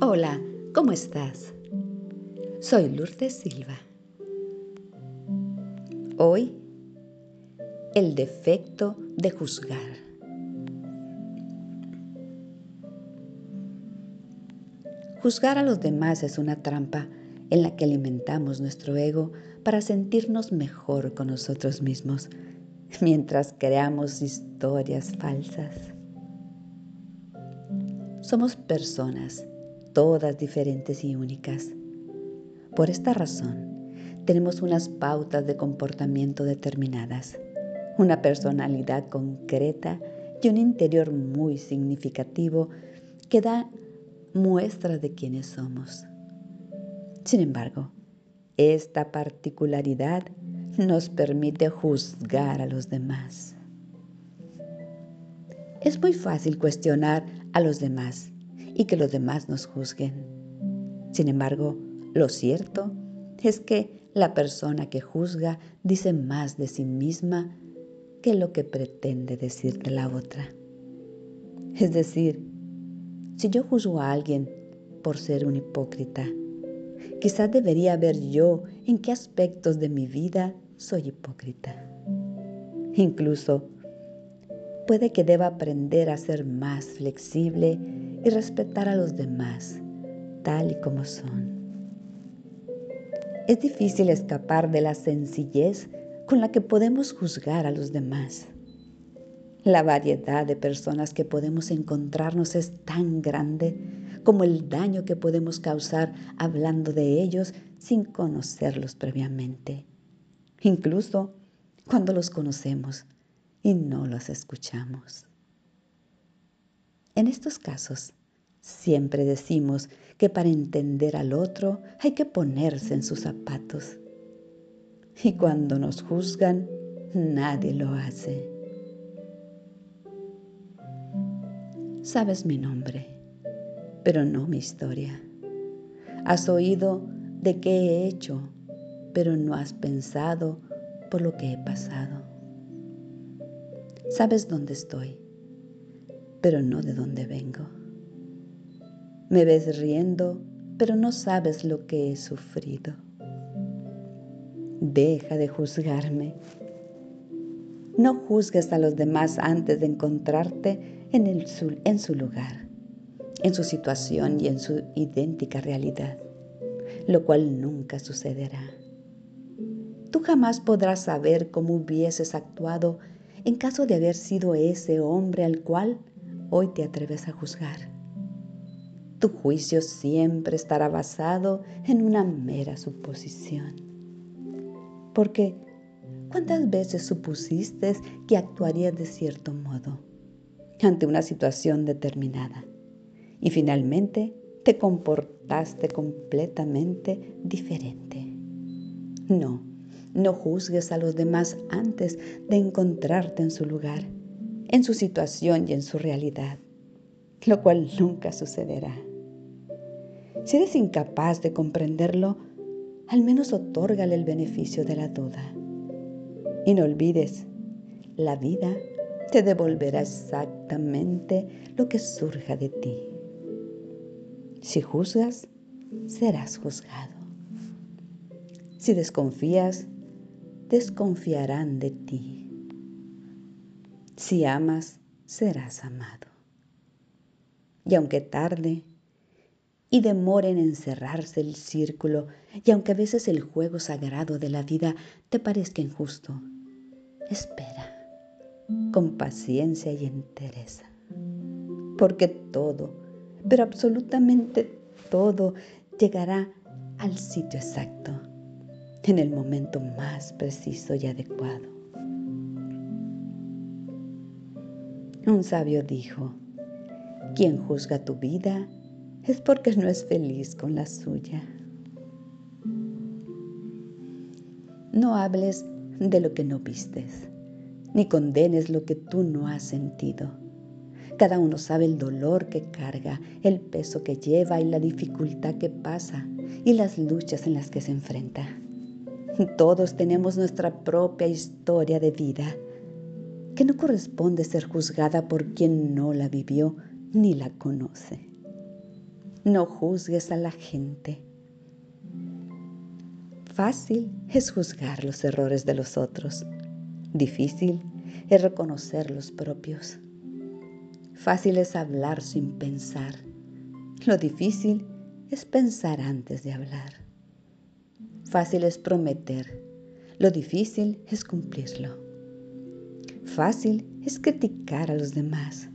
Hola, ¿cómo estás? Soy Lourdes Silva. Hoy, el defecto de juzgar. Juzgar a los demás es una trampa en la que alimentamos nuestro ego para sentirnos mejor con nosotros mismos, mientras creamos historias falsas. Somos personas, todas diferentes y únicas. Por esta razón, tenemos unas pautas de comportamiento determinadas, una personalidad concreta y un interior muy significativo que da muestra de quiénes somos. Sin embargo, esta particularidad nos permite juzgar a los demás. Es muy fácil cuestionar a los demás y que los demás nos juzguen. Sin embargo, lo cierto es que la persona que juzga dice más de sí misma que lo que pretende decir de la otra. Es decir, si yo juzgo a alguien por ser un hipócrita, quizás debería ver yo en qué aspectos de mi vida soy hipócrita. Incluso puede que deba aprender a ser más flexible y respetar a los demás tal y como son. Es difícil escapar de la sencillez con la que podemos juzgar a los demás. La variedad de personas que podemos encontrarnos es tan grande como el daño que podemos causar hablando de ellos sin conocerlos previamente. Incluso cuando los conocemos y no los escuchamos. En estos casos, siempre decimos que para entender al otro hay que ponerse en sus zapatos. Y cuando nos juzgan, nadie lo hace. Sabes mi nombre, pero no mi historia. Has oído de qué he hecho, pero no has pensado por lo que he pasado. Sabes dónde estoy, pero no de dónde vengo. Me ves riendo, pero no sabes lo que he sufrido. Deja de juzgarme. No juzgues a los demás antes de encontrarte en, el, en su lugar, en su situación y en su idéntica realidad, lo cual nunca sucederá. Tú jamás podrás saber cómo hubieses actuado en caso de haber sido ese hombre al cual hoy te atreves a juzgar. Tu juicio siempre estará basado en una mera suposición. Porque, ¿cuántas veces supusiste que actuarías de cierto modo? ante una situación determinada. Y finalmente te comportaste completamente diferente. No, no juzgues a los demás antes de encontrarte en su lugar, en su situación y en su realidad, lo cual nunca sucederá. Si eres incapaz de comprenderlo, al menos otórgale el beneficio de la duda. Y no olvides, la vida te devolverá exactamente lo que surja de ti. Si juzgas, serás juzgado. Si desconfías, desconfiarán de ti. Si amas, serás amado. Y aunque tarde y demore en encerrarse el círculo, y aunque a veces el juego sagrado de la vida te parezca injusto, espera con paciencia y entereza. Porque todo, pero absolutamente todo, llegará al sitio exacto, en el momento más preciso y adecuado. Un sabio dijo, quien juzga tu vida es porque no es feliz con la suya. No hables de lo que no vistes ni condenes lo que tú no has sentido. Cada uno sabe el dolor que carga, el peso que lleva y la dificultad que pasa y las luchas en las que se enfrenta. Todos tenemos nuestra propia historia de vida. que no corresponde ser juzgada por quien no la vivió ni la conoce. No juzgues a la gente. Fácil es juzgar los errores de los otros. Difícil es reconocer los propios. Fácil es hablar sin pensar. Lo difícil es pensar antes de hablar. Fácil es prometer. Lo difícil es cumplirlo. Fácil es criticar a los demás.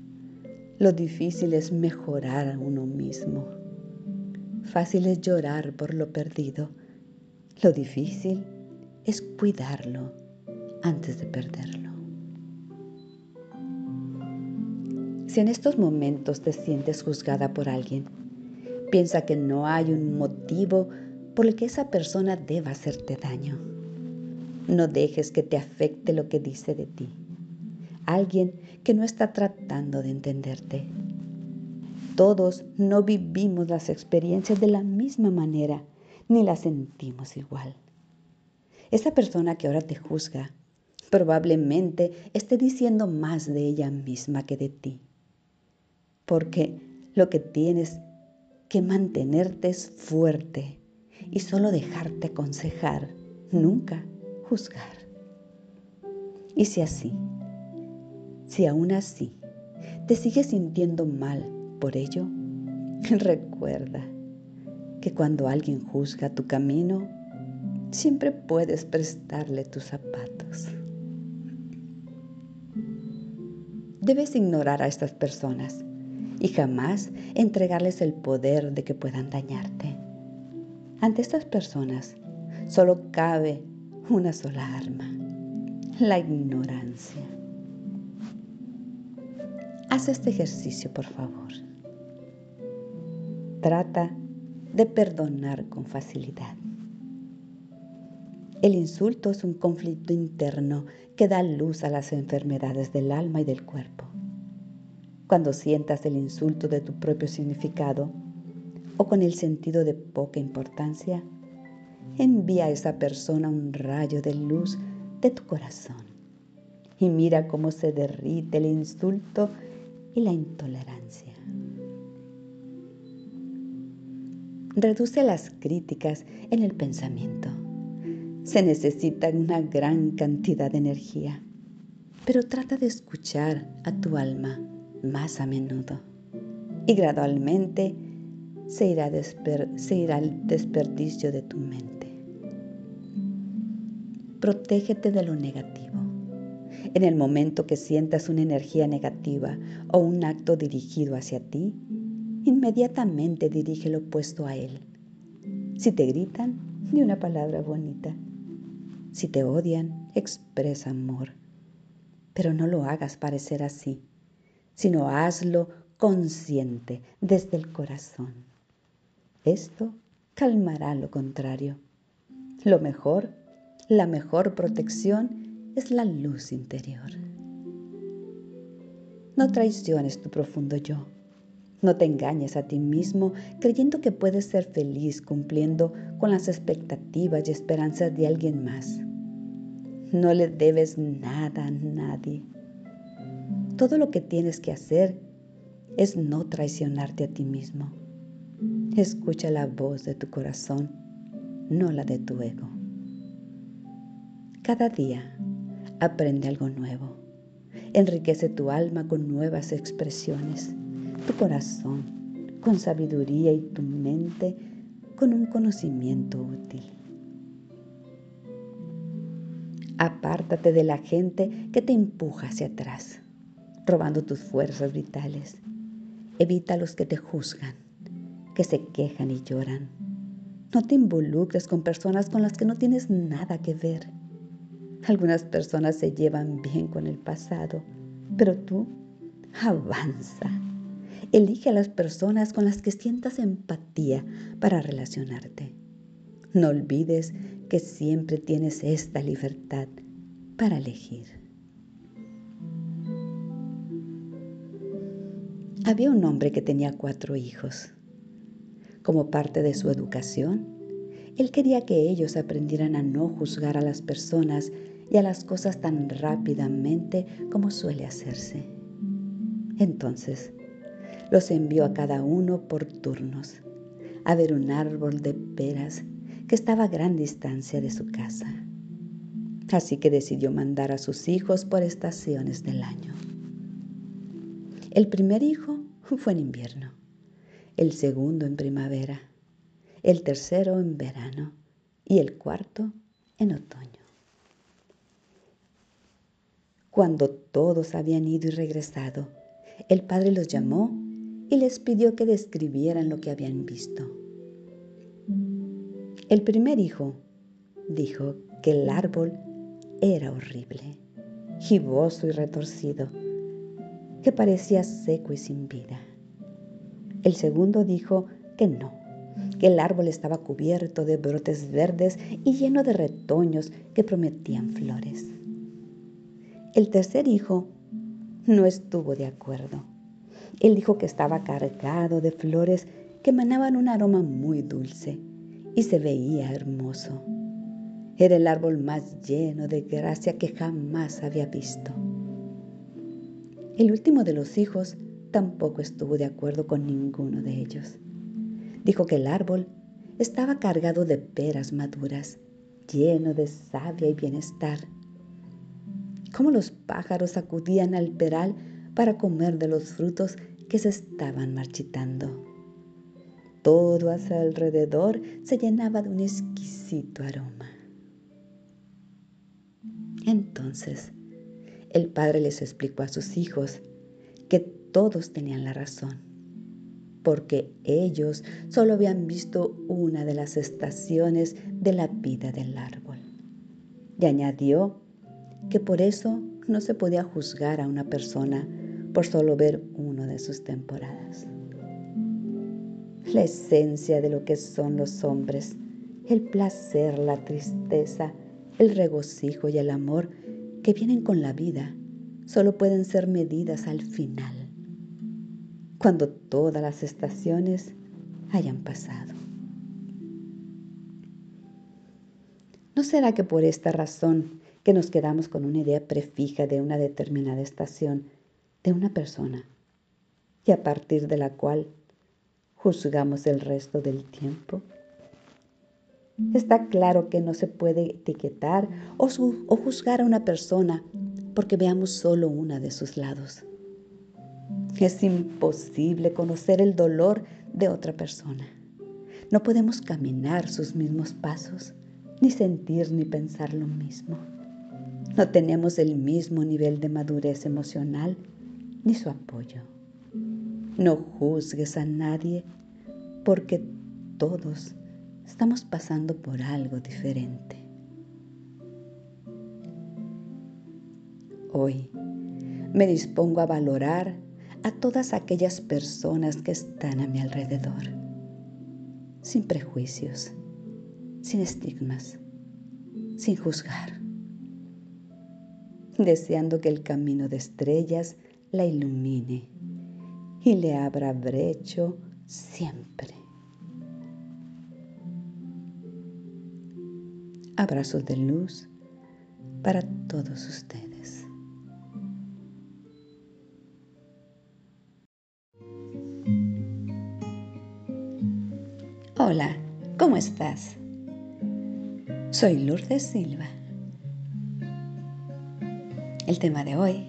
Lo difícil es mejorar a uno mismo. Fácil es llorar por lo perdido. Lo difícil es cuidarlo antes de perderlo. Si en estos momentos te sientes juzgada por alguien, piensa que no hay un motivo por que esa persona deba hacerte daño. No dejes que te afecte lo que dice de ti. Alguien que no está tratando de entenderte. Todos no vivimos las experiencias de la misma manera ni las sentimos igual. Esa persona que ahora te juzga probablemente esté diciendo más de ella misma que de ti. Porque lo que tienes que mantenerte es fuerte y solo dejarte aconsejar, nunca juzgar. Y si así, si aún así te sigues sintiendo mal por ello, recuerda que cuando alguien juzga tu camino, siempre puedes prestarle tus zapatos. Debes ignorar a estas personas y jamás entregarles el poder de que puedan dañarte. Ante estas personas solo cabe una sola arma, la ignorancia. Haz este ejercicio, por favor. Trata de perdonar con facilidad. El insulto es un conflicto interno que da luz a las enfermedades del alma y del cuerpo. Cuando sientas el insulto de tu propio significado o con el sentido de poca importancia, envía a esa persona un rayo de luz de tu corazón y mira cómo se derrite el insulto y la intolerancia. Reduce las críticas en el pensamiento. Se necesita una gran cantidad de energía, pero trata de escuchar a tu alma más a menudo y gradualmente se irá, se irá el desperdicio de tu mente. Protégete de lo negativo. En el momento que sientas una energía negativa o un acto dirigido hacia ti, inmediatamente dirige lo opuesto a él. Si te gritan, di una palabra bonita. Si te odian, expresa amor. Pero no lo hagas parecer así, sino hazlo consciente desde el corazón. Esto calmará lo contrario. Lo mejor, la mejor protección es la luz interior. No traiciones tu profundo yo no te engañes a ti mismo creyendo que puedes ser feliz cumpliendo con las expectativas y esperanzas de alguien más. No le debes nada a nadie. Todo lo que tienes que hacer es no traicionarte a ti mismo. Escucha la voz de tu corazón, no la de tu ego. Cada día aprende algo nuevo. Enriquece tu alma con nuevas expresiones tu corazón con sabiduría y tu mente con un conocimiento útil. Apártate de la gente que te empuja hacia atrás, robando tus fuerzas vitales. Evita a los que te juzgan, que se quejan y lloran. No te involucres con personas con las que no tienes nada que ver. Algunas personas se llevan bien con el pasado, pero tú avanza Elige a las personas con las que sientas empatía para relacionarte. No olvides que siempre tienes esta libertad para elegir. Había un hombre que tenía cuatro hijos. Como parte de su educación, él quería que ellos aprendieran a no juzgar a las personas y a las cosas tan rápidamente como suele hacerse. Entonces los envió a cada uno por turnos a ver un árbol de peras que estaba a gran distancia de su casa. Así que decidió mandar a sus hijos por estaciones del año. El primer hijo fue en invierno, el segundo en primavera, el tercero en verano y el cuarto en otoño. Cuando todos habían ido y regresado, el padre los llamó y les pidió que describieran lo que habían visto. El primer hijo dijo que el árbol era horrible, giboso y retorcido, que parecía seco y sin vida. El segundo dijo que no, que el árbol estaba cubierto de brotes verdes y lleno de retoños que prometían flores. El tercer hijo no estuvo de acuerdo. Él dijo que estaba cargado de flores que emanaban un aroma muy dulce y se veía hermoso. Era el árbol más lleno de gracia que jamás había visto. El último de los hijos tampoco estuvo de acuerdo con ninguno de ellos. Dijo que el árbol estaba cargado de peras maduras, lleno de savia y bienestar. Como los pájaros acudían al peral para comer de los frutos que se estaban marchitando. Todo a su alrededor se llenaba de un exquisito aroma. Entonces, el padre les explicó a sus hijos todos tenían la razón, porque ellos solo habían visto una de las estaciones de la vida del árbol. Y añadió que por eso no se podía juzgar a una persona por solo ver una de sus temporadas. La esencia de lo que son los hombres, el placer, la tristeza, el regocijo y el amor que vienen con la vida, solo pueden ser medidas al final cuando todas las estaciones hayan pasado. ¿No será que por esta razón que nos quedamos con una idea prefija de una determinada estación de una persona y a partir de la cual juzgamos el resto del tiempo? Está claro que no se puede etiquetar o, o, juzgar a una persona porque veamos solo una de sus lados. Es imposible conocer el dolor de otra persona. No podemos caminar sus mismos pasos, ni sentir ni pensar lo mismo. No tenemos el mismo nivel de madurez emocional ni su apoyo. No juzgues a nadie porque todos estamos pasando por algo diferente. Hoy me dispongo a valorar a todas aquellas personas que están a mi alrededor, sin prejuicios, sin estigmas, sin juzgar, deseando que el camino de estrellas la ilumine y le abra brecho siempre. Abrazos de luz para todos ustedes. Hola, ¿cómo estás? Soy Lourdes Silva. El tema de hoy,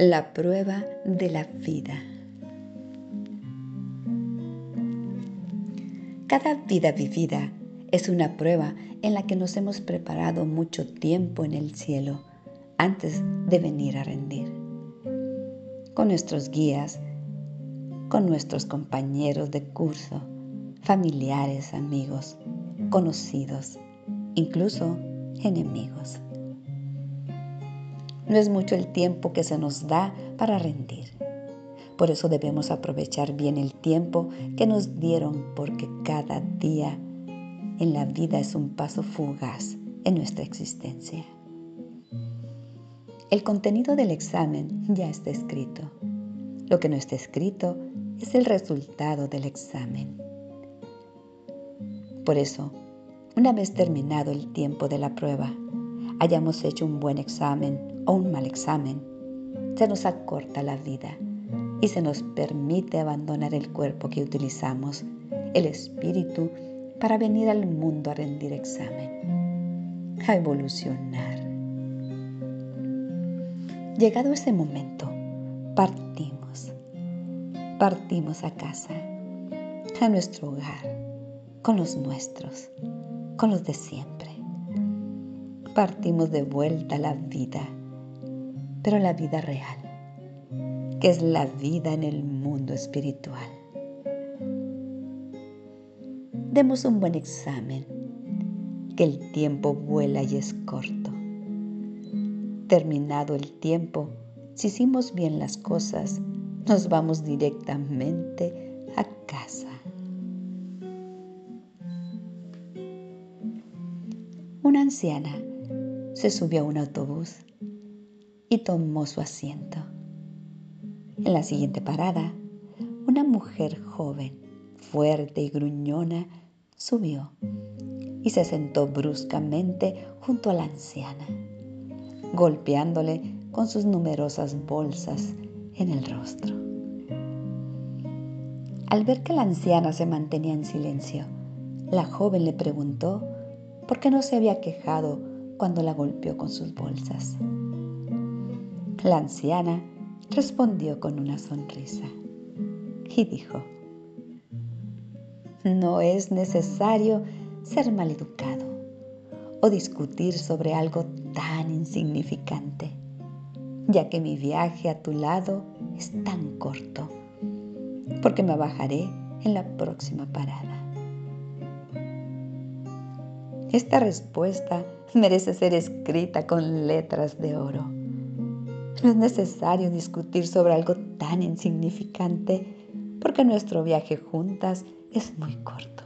la prueba de la vida. Cada vida vivida es una prueba en la que nos hemos preparado mucho tiempo en el cielo antes de venir a rendir. Con nuestros guías, con nuestros compañeros de curso, familiares, amigos, conocidos, incluso enemigos. No es mucho el tiempo que se nos da para rendir. Por eso debemos aprovechar bien el tiempo que nos dieron porque cada día en la vida es un paso fugaz en nuestra existencia. El contenido del examen ya está escrito. Lo que no está escrito es el resultado del examen. Por eso, una vez terminado el tiempo de la prueba, hayamos hecho un buen examen o un mal examen, se nos acorta la vida y se nos permite abandonar el cuerpo que utilizamos, el espíritu, para venir al mundo a rendir examen, a evolucionar. Llegado ese momento, partimos. Partimos a casa, a nuestro hogar, con los nuestros, con los de siempre. Partimos de vuelta a la vida, pero la vida real, que es la vida en el mundo espiritual. Demos un buen examen, que el tiempo vuela y es corto. Terminado el tiempo, si hicimos bien las cosas, nos vamos directamente a casa. Anciana se subió a un autobús y tomó su asiento. En la siguiente parada, una mujer joven, fuerte y gruñona subió y se sentó bruscamente junto a la anciana, golpeándole con sus numerosas bolsas en el rostro. Al ver que la anciana se mantenía en silencio, la joven le preguntó por qué no se había quejado cuando la golpeó con sus bolsas. La anciana respondió con una sonrisa y dijo, no es necesario ser maleducado o discutir sobre algo tan insignificante, ya que mi viaje a tu lado es tan corto, porque me bajaré en la próxima parada. Esta respuesta merece ser escrita con letras de oro. No es necesario discutir sobre algo tan insignificante porque nuestro viaje juntas es muy corto.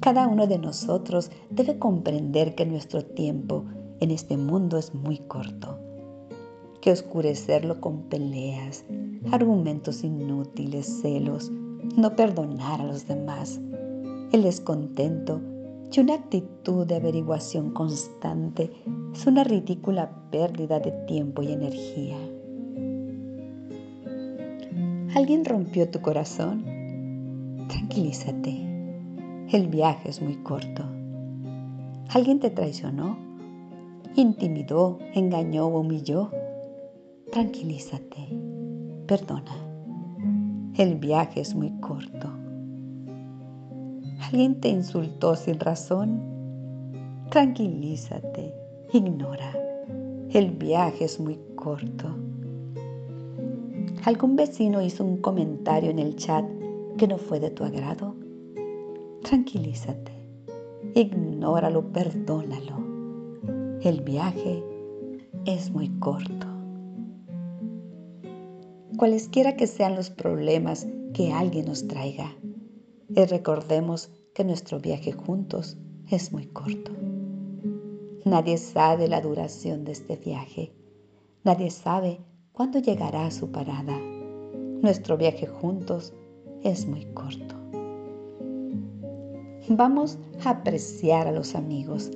Cada uno de nosotros debe comprender que nuestro tiempo en este mundo es muy corto, que oscurecerlo con peleas, argumentos inútiles, celos, no perdonar a los demás, el descontento y una actitud de averiguación constante es una ridícula pérdida de tiempo y energía. ¿Alguien rompió tu corazón? Tranquilízate. El viaje es muy corto. ¿Alguien te traicionó? ¿Intimidó, engañó o humilló? Tranquilízate. Perdona. El viaje es muy corto. ¿Alguien te insultó sin razón? Tranquilízate. Ignora. El viaje es muy corto. ¿Algún vecino hizo un comentario en el chat que no fue de tu agrado, tranquilízate, ignóralo, perdónalo. El viaje es muy corto. Cualesquiera que sean los problemas que alguien nos traiga, y recordemos que nuestro viaje juntos es muy corto. Nadie sabe la duración de este viaje. Nadie sabe cuándo llegará a su parada. Nuestro viaje juntos es muy corto. Vamos a apreciar a los amigos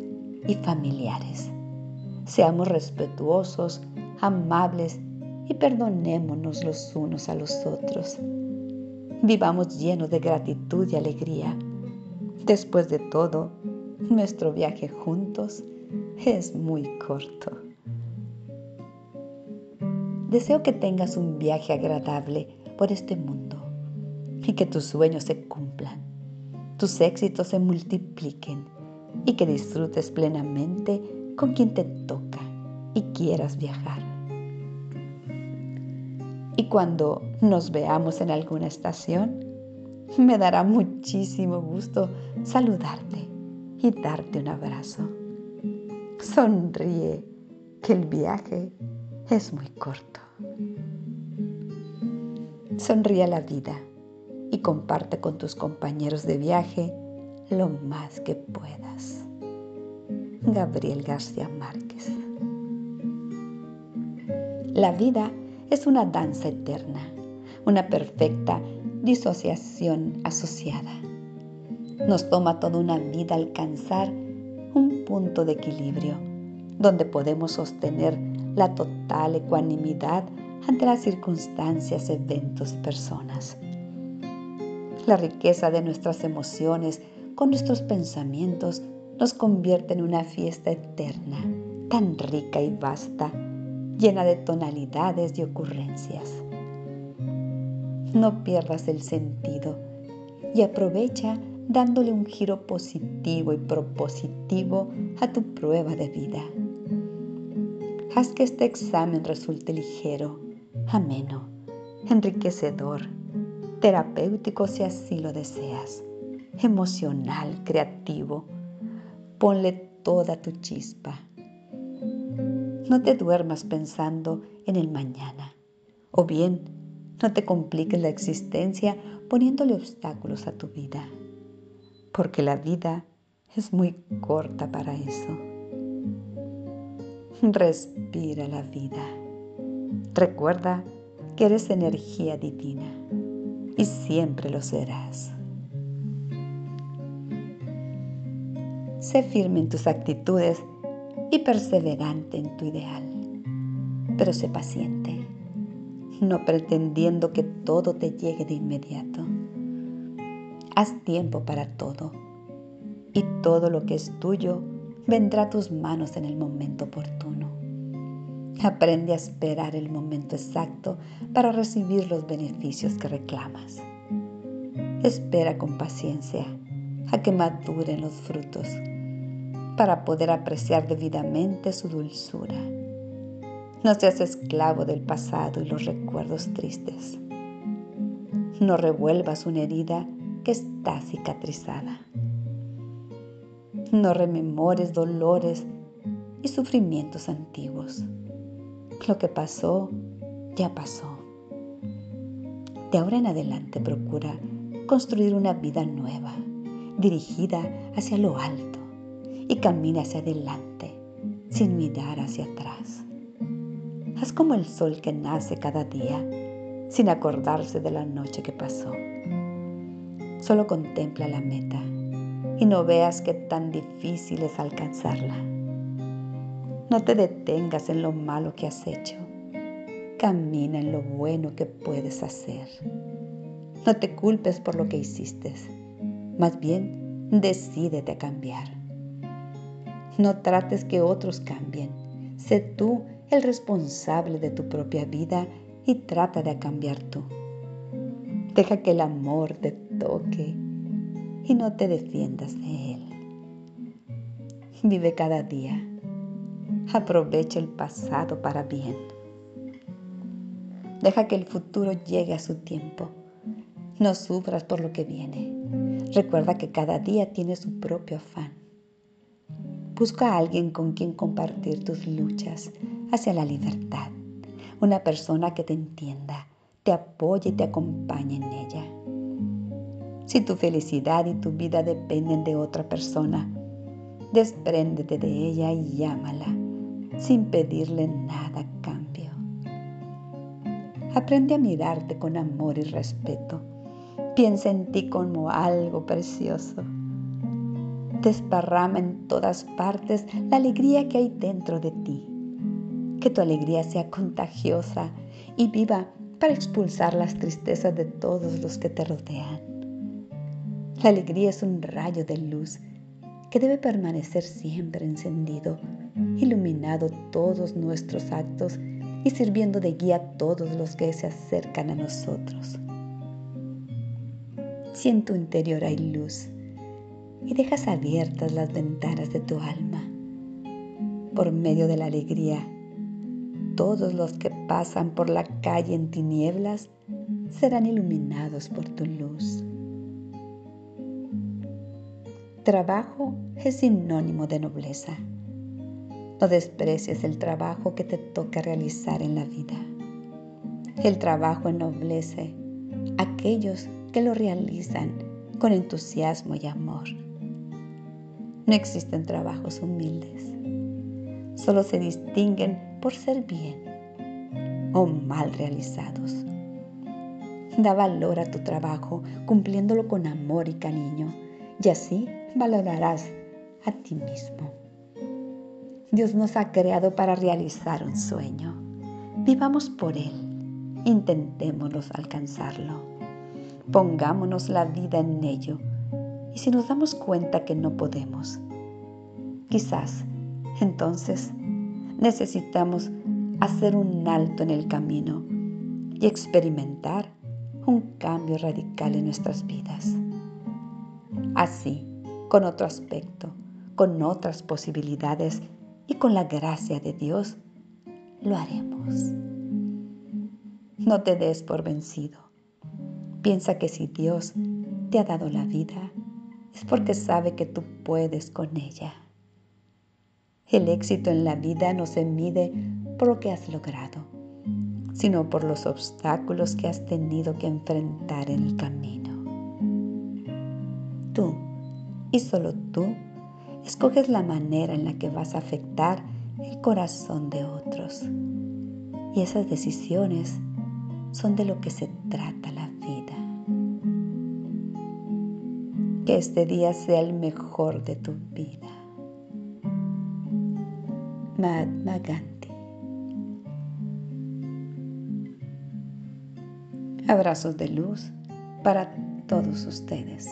y familiares. Seamos respetuosos, amables y perdonémonos los unos a los otros. Vivamos llenos de gratitud y alegría. Después de todo, nuestro viaje juntos es muy corto. Deseo que tengas un viaje agradable por este mundo y que tus sueños se cumplan, tus éxitos se multipliquen y que disfrutes plenamente con quien te toca y quieras viajar. Y cuando nos veamos en alguna estación, me dará muchísimo gusto saludarte y darte un abrazo. Sonríe, que el viaje es muy corto. Sonríe a la vida y comparte con tus compañeros de viaje lo más que puedas. Gabriel García Márquez. La vida es una danza eterna, una perfecta disociación asociada. Nos toma toda una vida alcanzar un punto de equilibrio donde podemos sostener la total ecuanimidad ante las circunstancias, eventos personas. La riqueza de nuestras emociones con nuestros pensamientos nos convierte en una fiesta eterna, tan rica y vasta, llena de tonalidades y ocurrencias. No pierdas el sentido y aprovecha dándole un giro positivo y propositivo a tu prueba de vida. Haz que este examen resulte ligero, ameno, enriquecedor, terapéutico si así lo deseas, emocional, creativo. Ponle toda tu chispa. No te duermas pensando en el mañana, o bien no te compliques la existencia poniéndole obstáculos a tu vida, porque la vida es muy corta para eso. Respira la vida. Recuerda que eres energía divina y siempre lo serás. Sé firme en tus actitudes y perseverante en tu ideal, pero sé paciente, no pretendiendo que todo te llegue de inmediato. Haz tiempo para todo y todo lo que es tuyo vendrá a tus manos en el momento oportuno. Aprende a esperar el momento exacto para recibir los beneficios que reclamas. Espera con paciencia a que maduren los frutos para poder apreciar debidamente su dulzura. No seas esclavo del pasado y los recuerdos tristes. No revuelvas una herida que está cicatrizada. No rememores dolores y sufrimientos antiguos. Lo que pasó, ya pasó. De ahora en adelante procura construir una vida nueva, dirigida hacia lo alto y camina hacia adelante, sin mirar hacia atrás. Haz como el sol que nace cada día, sin acordarse de la noche que pasó. Solo contempla la meta y no veas que tan difícil es alcanzarla. No te detengas en lo malo que has hecho. Camina en lo bueno que puedes hacer. No te culpes por lo que hiciste. Más bien, decídete a cambiar. No trates que otros cambien. Sé tú el responsable de tu propia vida y trata de cambiar tú. Deja que el amor te toque y no te defiendas de él. Vive cada día. Aprovecha el pasado para bien. Deja que el futuro llegue a su tiempo. No sufras por lo que viene. Recuerda que cada día tiene su propio afán. Busca a alguien con quien compartir tus luchas hacia la libertad. Una persona que te entienda, te apoye y te acompañe en ella. Si tu felicidad y tu vida dependen de otra persona, despréndete de ella y llámala sin pedirle nada a cambio. Aprende a mirarte con amor y respeto. Piensa en ti como algo precioso. Desparrama en todas partes la alegría que hay dentro de ti. Que tu alegría sea contagiosa y viva para expulsar las tristezas de todos los que te rodean. La alegría es un rayo de luz que debe permanecer siempre encendido, iluminado todos nuestros actos y sirviendo de guía a todos los que se acercan a nosotros. Si en tu interior hay luz y dejas abiertas las ventanas de tu alma, por medio de la alegría, todos los que pasan por la calle en tinieblas serán iluminados por tu luz. Trabajo es sinónimo de nobleza. No desprecies el trabajo que te toca realizar en la vida. El trabajo ennoblece a aquellos que lo realizan con entusiasmo y amor. No existen trabajos humildes. Solo se distinguen por ser bien o mal realizados. Da valor a tu trabajo cumpliéndolo con amor y cariño y así valorarás a ti mismo. Dios nos ha creado para realizar un sueño. Vivamos por Él. Intentémonos alcanzarlo. Pongámonos la vida en ello. Y si nos damos cuenta que no podemos, quizás entonces necesitamos hacer un alto en el camino y experimentar un cambio radical en nuestras vidas. Así, con otro aspecto, con otras posibilidades y con la gracia de Dios, lo haremos. No te des por vencido. Piensa que si Dios te ha dado la vida, es porque sabe que tú puedes con ella. El éxito en la vida no se mide por lo que has logrado, sino por los obstáculos que has tenido que enfrentar en el camino. Tú, y solo tú, escoges la manera en la que vas a afectar el corazón de otros. Y esas decisiones son de lo que se trata la vida. Que este día sea el mejor de tu vida. Mahatma Gandhi Abrazos de luz para todos ustedes.